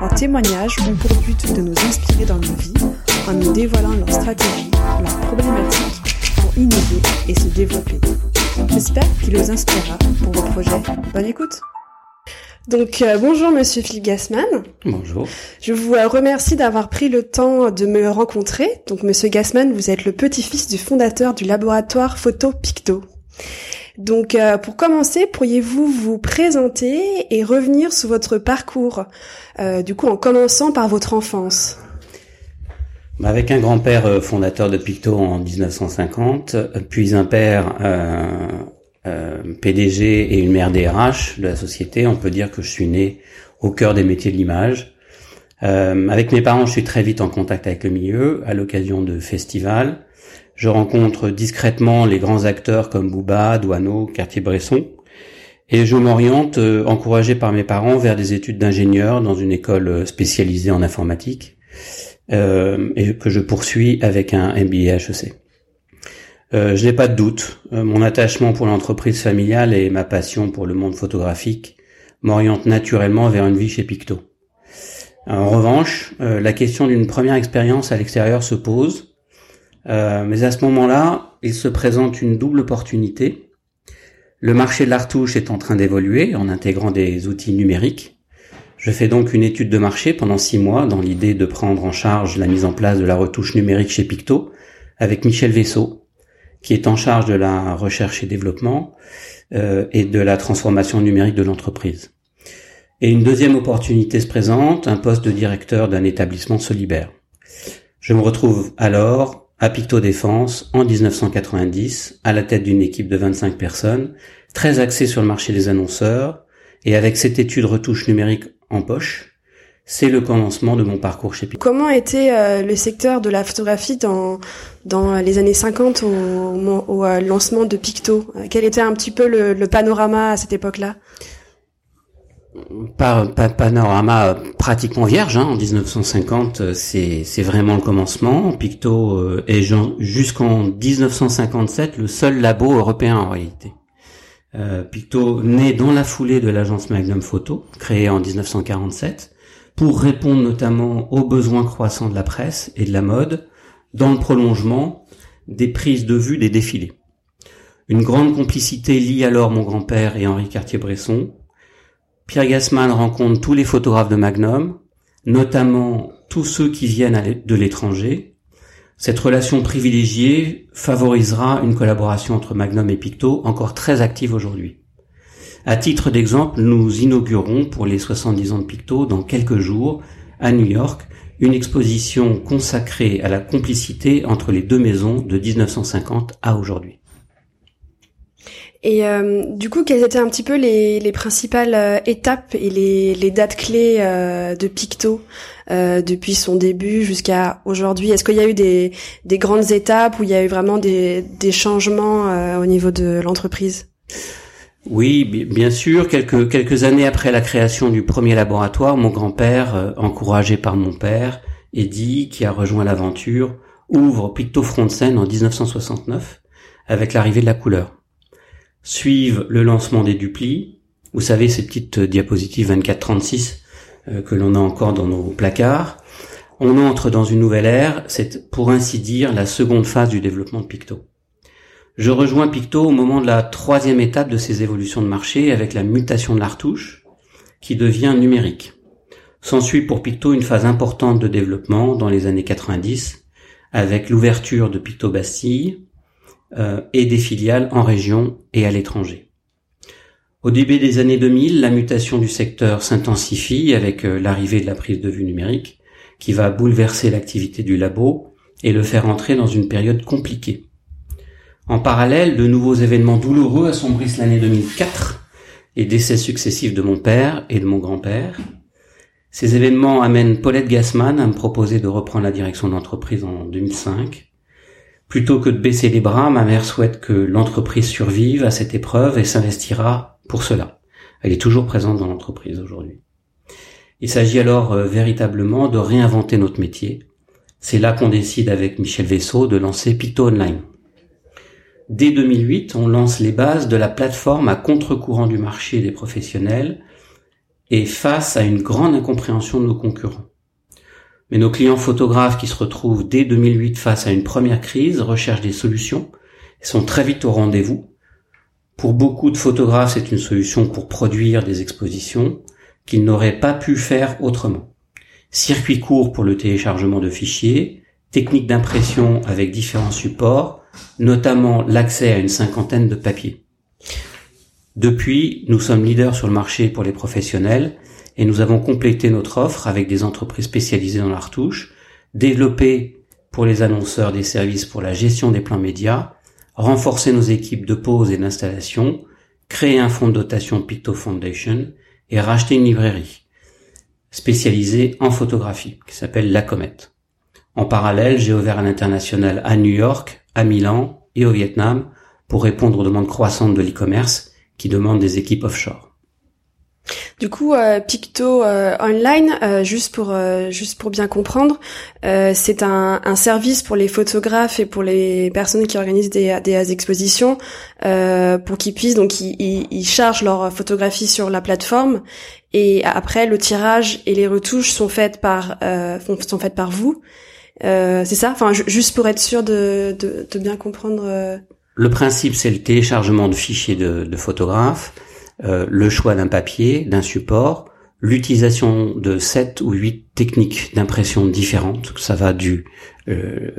leurs témoignages ont pour but de nous inspirer dans nos vies en nous dévoilant leurs stratégies, leurs problématiques pour innover et se développer. J'espère qu'il vous inspirera pour vos projets. Bonne écoute donc euh, bonjour Monsieur Philippe Gassman. Bonjour. Je vous euh, remercie d'avoir pris le temps de me rencontrer. Donc Monsieur Gassman, vous êtes le petit-fils du fondateur du laboratoire Photo Picto. Donc euh, pour commencer, pourriez-vous vous présenter et revenir sur votre parcours, euh, du coup en commençant par votre enfance? Bah, Avec un grand-père euh, fondateur de Picto en 1950, puis un père PDG et une mère DRH de la société, on peut dire que je suis né au cœur des métiers de l'image. avec mes parents, je suis très vite en contact avec le milieu, à l'occasion de festivals. Je rencontre discrètement les grands acteurs comme Bouba, Douaneau, Cartier-Bresson, et je m'oriente, euh, encouragé par mes parents, vers des études d'ingénieur dans une école euh, spécialisée en informatique, euh, et que je poursuis avec un MBA HEC. Euh, je n'ai pas de doute, mon attachement pour l'entreprise familiale et ma passion pour le monde photographique m'orientent naturellement vers une vie chez Picto. En revanche, la question d'une première expérience à l'extérieur se pose, euh, mais à ce moment-là, il se présente une double opportunité. Le marché de la retouche est en train d'évoluer en intégrant des outils numériques. Je fais donc une étude de marché pendant six mois dans l'idée de prendre en charge la mise en place de la retouche numérique chez Picto avec Michel Vaisseau, qui est en charge de la recherche et développement euh, et de la transformation numérique de l'entreprise. Et une deuxième opportunité se présente, un poste de directeur d'un établissement solibère. Je me retrouve alors à Picto Défense en 1990 à la tête d'une équipe de 25 personnes, très axée sur le marché des annonceurs, et avec cette étude retouche numérique en poche, c'est le commencement de mon parcours chez Picto. Comment était euh, le secteur de la photographie dans, dans les années 50 au, euh, lancement de Picto? Quel était un petit peu le, le panorama à cette époque-là? Panorama pratiquement vierge. Hein, en 1950, euh, c'est, vraiment le commencement. Picto euh, est jusqu'en 1957 le seul labo européen en réalité. Euh, Picto naît dans la foulée de l'agence Magnum Photo, créée en 1947, pour répondre notamment aux besoins croissants de la presse et de la mode, dans le prolongement des prises de vue des défilés. Une grande complicité lie alors mon grand-père et Henri Cartier-Bresson, Pierre Gassman rencontre tous les photographes de Magnum, notamment tous ceux qui viennent de l'étranger. Cette relation privilégiée favorisera une collaboration entre Magnum et Picto encore très active aujourd'hui. À titre d'exemple, nous inaugurons pour les 70 ans de Picto dans quelques jours à New York une exposition consacrée à la complicité entre les deux maisons de 1950 à aujourd'hui. Et euh, du coup, quelles étaient un petit peu les, les principales euh, étapes et les, dates clés euh, de Picto depuis son début jusqu'à aujourd'hui? Est-ce qu'il y a eu des, des grandes étapes où il y a eu vraiment des, changements au niveau de l'entreprise? Oui, bien sûr. Quelques quelques années après la création du premier laboratoire, mon grand-père, encouragé par mon père, Eddie, qui a rejoint l'aventure, ouvre Picto Scène en 1969 avec l'arrivée de la couleur suivent le lancement des duplis. Vous savez, ces petites diapositives 24-36 euh, que l'on a encore dans nos placards. On entre dans une nouvelle ère, c'est pour ainsi dire la seconde phase du développement de Picto. Je rejoins Picto au moment de la troisième étape de ces évolutions de marché avec la mutation de la retouche qui devient numérique. S'ensuit pour Picto une phase importante de développement dans les années 90 avec l'ouverture de Picto Bastille, et des filiales en région et à l'étranger. Au début des années 2000, la mutation du secteur s'intensifie avec euh, l'arrivée de la prise de vue numérique qui va bouleverser l'activité du labo et le faire entrer dans une période compliquée. En parallèle, de nouveaux événements douloureux assombrissent l'année 2004, les décès successifs de mon père et de mon grand-père. Ces événements amènent Paulette Gassman à me proposer de reprendre la direction de l'entreprise en 2005. Plutôt que de baisser les bras, ma mère souhaite que l'entreprise survive à cette épreuve et s'investira pour cela. Elle est toujours présente dans l'entreprise aujourd'hui. Il s'agit alors euh, véritablement de réinventer notre métier. C'est là qu'on décide avec Michel Vaisseau de lancer Picto Online. Dès 2008, on lance les bases de la plateforme à contre-courant du marché des professionnels et face à une grande incompréhension de nos concurrents. Mais nos clients photographes qui se retrouvent dès 2008 face à une première crise recherchent des solutions et sont très vite au rendez-vous. Pour beaucoup de photographes, c'est une solution pour produire des expositions qu'ils n'auraient pas pu faire autrement. Circuit court pour le téléchargement de fichiers, technique d'impression avec différents supports, notamment l'accès à une cinquantaine de papiers. Depuis, nous sommes leaders sur le marché pour les professionnels et nous avons complété notre offre avec des entreprises spécialisées dans la retouche, développé pour les annonceurs des services pour la gestion des plans médias, renforcé nos équipes de pause et d'installation, créé un fonds de dotation Picto Foundation et racheté une librairie spécialisée en photographie qui s'appelle La Comète. En parallèle, j'ai ouvert un international à New York, à Milan et au Vietnam pour répondre aux demandes croissantes de l'e-commerce qui demandent des équipes offshore. Du coup, euh, Picto euh, Online, euh, juste pour juste pour bien comprendre, c'est un, un, service pour les photographes et pour les personnes qui organisent des, des expositions pour qu'ils puissent donc ils, ils, chargent leurs photographies sur la plateforme et après le tirage et les retouches sont faites par sont faites par vous. c'est ça? Enfin, juste pour être sûr de, de, de bien comprendre. Le principe, c'est le téléchargement de fichiers de, de photographes euh, le choix d'un papier, d'un support, l'utilisation de sept ou huit techniques d'impression différentes. Ça va du euh,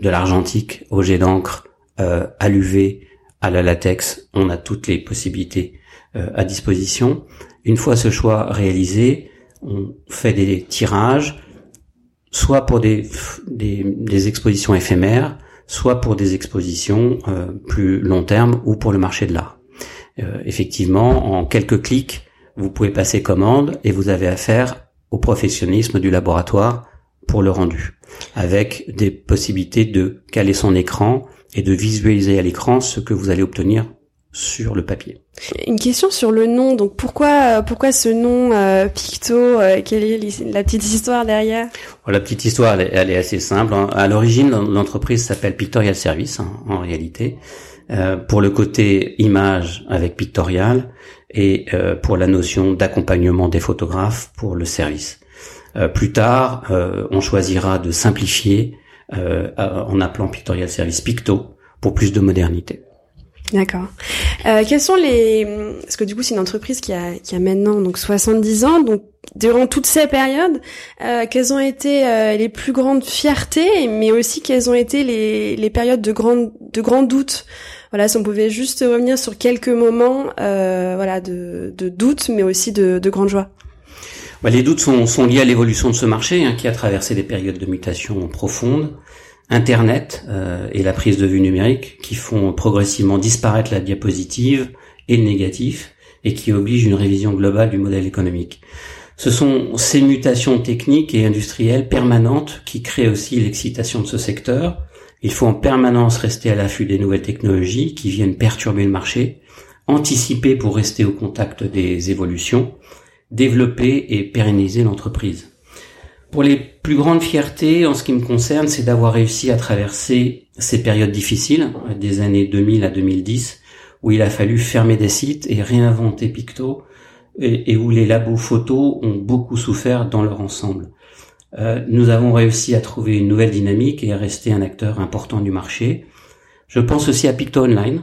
de l'argentique au jet d'encre, euh, à l'UV, à la latex. On a toutes les possibilités à disposition. Une fois ce choix réalisé, on fait des tirages, soit pour des, des expositions éphémères, soit pour des expositions plus long terme ou pour le marché de l'art. Euh, effectivement, en quelques clics, vous pouvez passer commande et vous avez affaire au professionnalisme du laboratoire pour le rendu, avec des possibilités de caler son écran et de visualiser à l'écran ce que vous allez obtenir sur le papier. Une question sur le nom. Donc pourquoi pourquoi ce nom euh, Picto euh, Quelle est la petite histoire derrière? La petite histoire, elle est, assez simple. Hein. À l'origine, l'entreprise s'appelle Pictorial Service hein, en réalité. Euh, pour le côté image avec pictorial et euh, pour la notion d'accompagnement des photographes pour le service. Euh, plus tard, on choisira de simplifier en appelant Pictorial Service Picto pour plus de modernité. D'accord. Euh, quels sont les parce que du coup c'est une entreprise qui a qui a maintenant donc 70 ans donc durant toutes ces périodes euh, quelles ont été les plus grandes fiertés mais aussi quelles ont été les les périodes de grands de grands doutes voilà, si on pouvait juste revenir sur quelques moments, euh, voilà, de, de doute, mais aussi de, de grande joie. Bah, les doutes sont, liés à l'évolution de ce marché hein, qui a traversé des périodes de mutation profondes. Internet euh, et la prise de vue numérique qui font progressivement disparaître la diapositive et le négatif et qui obligent une révision globale du modèle économique. Ce sont ces mutations techniques et industrielles permanentes qui créent aussi l'excitation de ce secteur il faut en permanence rester à l'affût des nouvelles technologies qui viennent perturber le marché, anticiper pour rester au contact des évolutions, développer et pérenniser l'entreprise. Pour les plus grandes fiertés, en ce qui me concerne, c'est d'avoir réussi à traverser ces périodes difficiles, des années 2000 à 2010, où il a fallu fermer des sites et réinventer Picto, et, où les labos photos ont beaucoup souffert dans leur ensemble. Euh, nous avons réussi à trouver une nouvelle dynamique et à rester un acteur important du marché. Je pense aussi à Picto Online,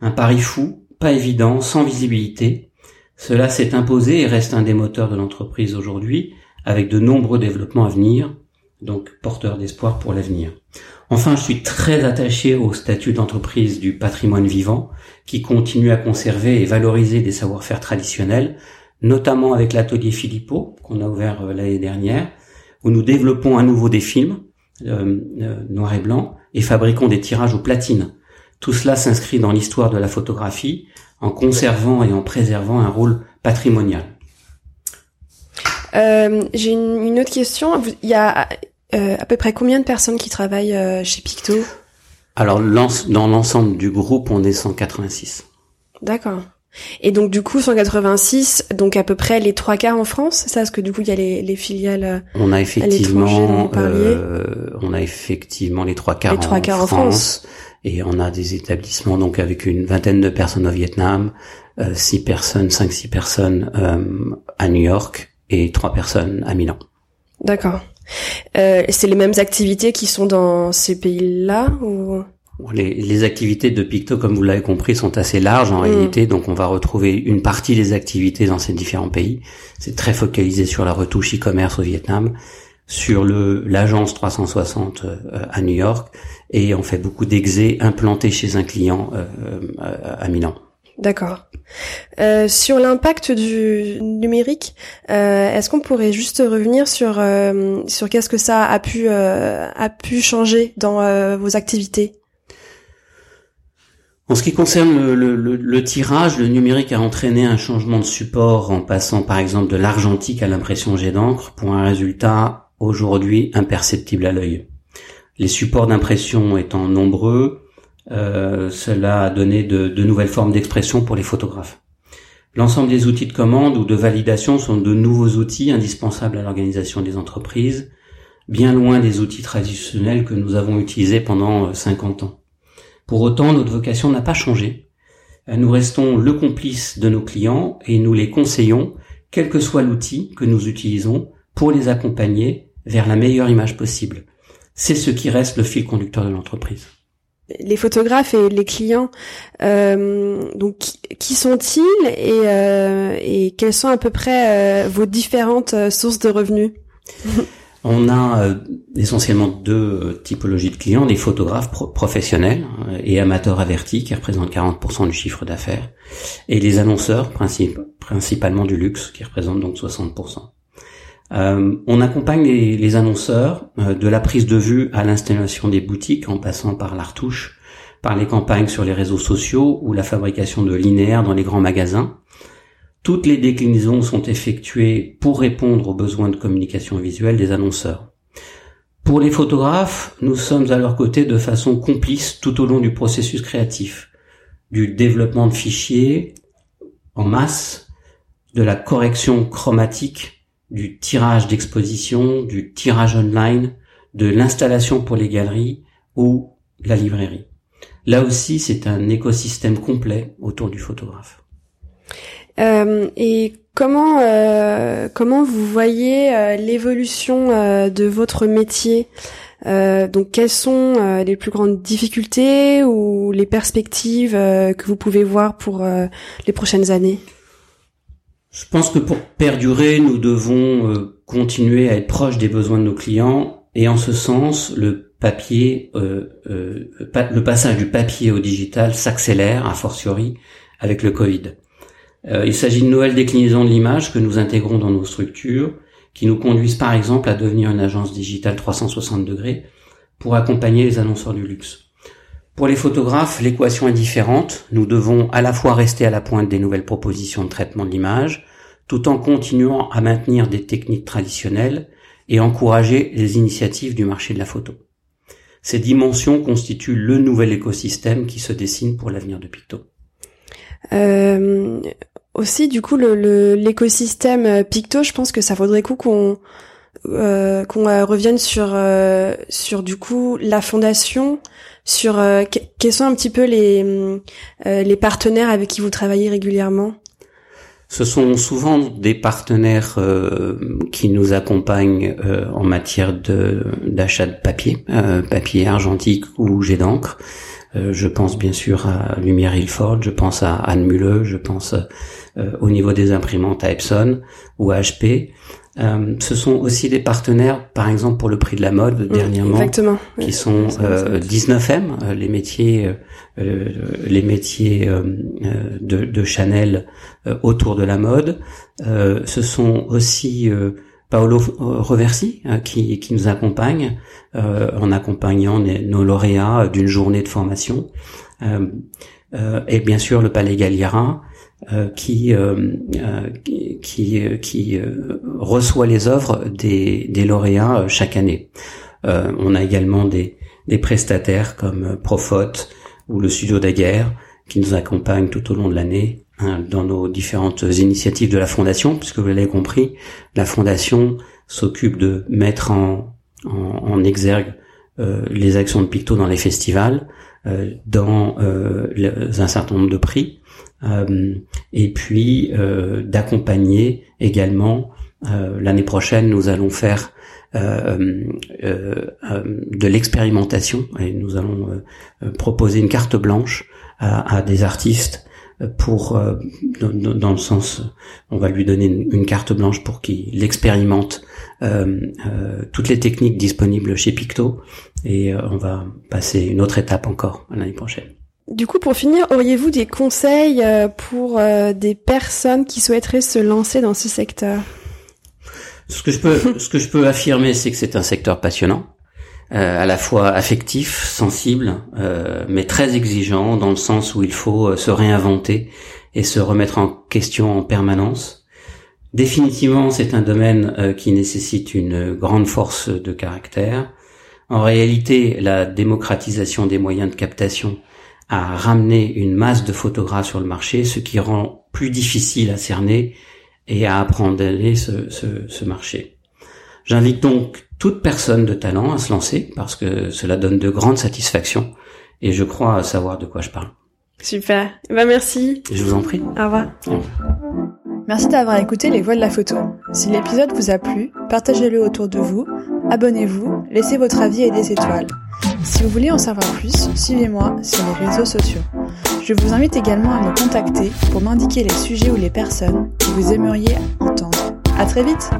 un pari fou, pas évident, sans visibilité. Cela s'est imposé et reste un des moteurs de l'entreprise aujourd'hui, avec de nombreux développements à venir, donc porteur d'espoir pour l'avenir. Enfin, je suis très attaché au statut d'entreprise du patrimoine vivant, qui continue à conserver et valoriser des savoir-faire traditionnels, notamment avec l'atelier Philippot, qu'on a ouvert euh, l'année dernière, où nous développons à nouveau des films euh, euh, noir et blanc et fabriquons des tirages au platine. Tout cela s'inscrit dans l'histoire de la photographie en conservant et en préservant un rôle patrimonial. J'ai une, autre question. Il y a à peu près combien de personnes qui travaillent chez Picto? Alors dans l'ensemble du groupe, on est 186. D'accord. Et donc du coup 186, donc à peu près les trois quarts en France, c'est ça Parce que du coup il y a les, les filiales. Euh, on a effectivement, euh, on a effectivement les trois quarts, les trois quarts en, France, et on a des établissements donc avec une vingtaine de personnes au Vietnam, euh, six personnes, cinq six personnes euh, à New York et trois personnes à Milan. D'accord. Euh, c'est les mêmes activités qui sont dans ces pays-là ou? Les, les, activités de Picto, comme vous l'avez compris, sont assez larges en mm. réalité, donc on va retrouver une partie des activités dans ces différents pays. C'est très focalisé sur la retouche e-commerce au Vietnam, sur le l'agence 360 euh, à New York, et on fait beaucoup d'exés implantés chez un client euh, euh, à Milan. D'accord. Euh, sur l'impact du numérique, euh, est-ce qu'on pourrait juste revenir sur sur qu'est-ce que ça a pu a pu changer dans vos activités? En ce qui concerne le, tirage, le numérique a entraîné un changement de support en passant par exemple de l'argentique à l'impression jet d'encre pour un résultat aujourd'hui imperceptible à l'œil. Les supports d'impression étant nombreux, euh, cela a donné de, de nouvelles formes d'expression pour les photographes. L'ensemble des outils de commande ou de validation sont de nouveaux outils indispensables à l'organisation des entreprises, bien loin des outils traditionnels que nous avons utilisés pendant 50 ans. Pour autant, notre vocation n'a pas changé. Nous restons le complice de nos clients et nous les conseillons, quel que soit l'outil que nous utilisons, pour les accompagner vers la meilleure image possible. C'est ce qui reste le fil conducteur de l'entreprise. Les photographes et les clients, euh, donc qui sont-ils et, euh, et quelles sont à peu près euh, vos différentes sources de revenus? On a euh, essentiellement deux euh, typologies de clients, des photographes professionnels euh, et amateurs avertis qui représentent 40% du chiffre d'affaires, et les annonceurs principalement du luxe qui représentent donc 60%. on accompagne les, annonceurs de la prise de vue à l'installation des boutiques en passant par la retouche, par les campagnes sur les réseaux sociaux ou la fabrication de linéaires dans les grands magasins, toutes les déclinaisons sont effectuées pour répondre aux besoins de communication visuelle des annonceurs. Pour les photographes, nous sommes à leur côté de façon complice tout au long du processus créatif, du développement de fichiers en masse, de la correction chromatique, du tirage d'exposition, du tirage online, de l'installation pour les galeries ou la librairie. Là aussi, c'est un écosystème complet autour du photographe. Euh, et comment euh, comment vous voyez euh, l'évolution de votre métier? Donc quelles sont les plus grandes difficultés ou les perspectives que vous pouvez voir pour les prochaines années? Je pense que pour perdurer, nous devons continuer à être proche des besoins de nos clients et en ce sens, le papier, le passage du papier au digital s'accélère a fortiori avec le Covid. Euh, il s'agit de nouvelles déclinaisons de l'image que nous intégrons dans nos structures, qui nous conduisent par exemple à devenir une agence digitale 360 degrés pour accompagner les annonceurs du luxe. Pour les photographes, l'équation est différente. Nous devons à la fois rester à la pointe des nouvelles propositions de traitement de l'image, tout en continuant à maintenir des techniques traditionnelles et encourager les initiatives du marché de la photo. Ces dimensions constituent le nouvel écosystème qui se dessine pour l'avenir de Picto. Euh, aussi du coup l'écosystème euh, Picto, je pense que ça vaudrait coup qu'on euh, qu'on euh, revienne sur euh, sur du coup la fondation, sur quels sont un petit peu les les partenaires avec qui vous travaillez régulièrement? Ce sont souvent des partenaires qui nous accompagnent en matière de d'achat de papier, papier argentique ou jet d'encre. Je pense bien sûr à Lumière Ilford, je pense à Anne Mulle, je pense euh, au niveau des imprimantes à Epson ou à HP. Euh, ce sont aussi des partenaires, par exemple pour le prix de la mode dernièrement, qui sont 19M, euh, les métiers, les métiers de, de, Chanel autour de la mode. ce sont aussi Paolo Reversi qui, qui nous accompagne en accompagnant nos lauréats d'une journée de formation. et bien sûr le Palais Galliera, qui, reçoit les œuvres des, lauréats chaque année. on a également des, des prestataires comme Profot ou le Studio Daguerre qui nous accompagnent tout au long de l'année dans nos différentes initiatives de la Fondation, puisque vous l'avez compris, la Fondation s'occupe de mettre en, en, exergue euh, les actions de Picto dans les festivals, euh, dans euh, un certain nombre de prix, et puis d'accompagner également. L'année prochaine, nous allons faire de l'expérimentation et nous allons proposer une carte blanche à, à des artistes pour dans, le sens on va lui donner une, carte blanche pour qu'il expérimente euh, euh, toutes les techniques disponibles chez Picto. Et euh, on va passer une autre étape encore l'année prochaine. Du coup, pour finir, auriez-vous des conseils pour des personnes qui souhaiteraient se lancer dans ce secteur? Ce que je peux, ce que je peux affirmer, c'est que c'est un secteur passionnant, à la fois affectif, sensible, mais très exigeant dans le sens où il faut se réinventer et se remettre en question en permanence. Définitivement, c'est un domaine euh, qui nécessite une grande force de caractère. En réalité, la démocratisation des moyens de captation a ramené une masse de photographes sur le marché, ce qui rend plus difficile à cerner et à apprendre ce, ce, ce marché. J'invite donc toute personne de talent à se lancer parce que cela donne de grandes satisfactions et je crois savoir de quoi je parle. Super. Ben merci. Je vous en prie. Au revoir. Au revoir. Merci d'avoir écouté Les Voix de la Photo. Si l'épisode vous a plu, partagez-le autour de vous, abonnez-vous, laissez votre avis et des étoiles. Si vous voulez en savoir plus, suivez-moi sur les réseaux sociaux. Je vous invite également à me contacter pour m'indiquer les sujets ou les personnes que vous aimeriez entendre. À très vite!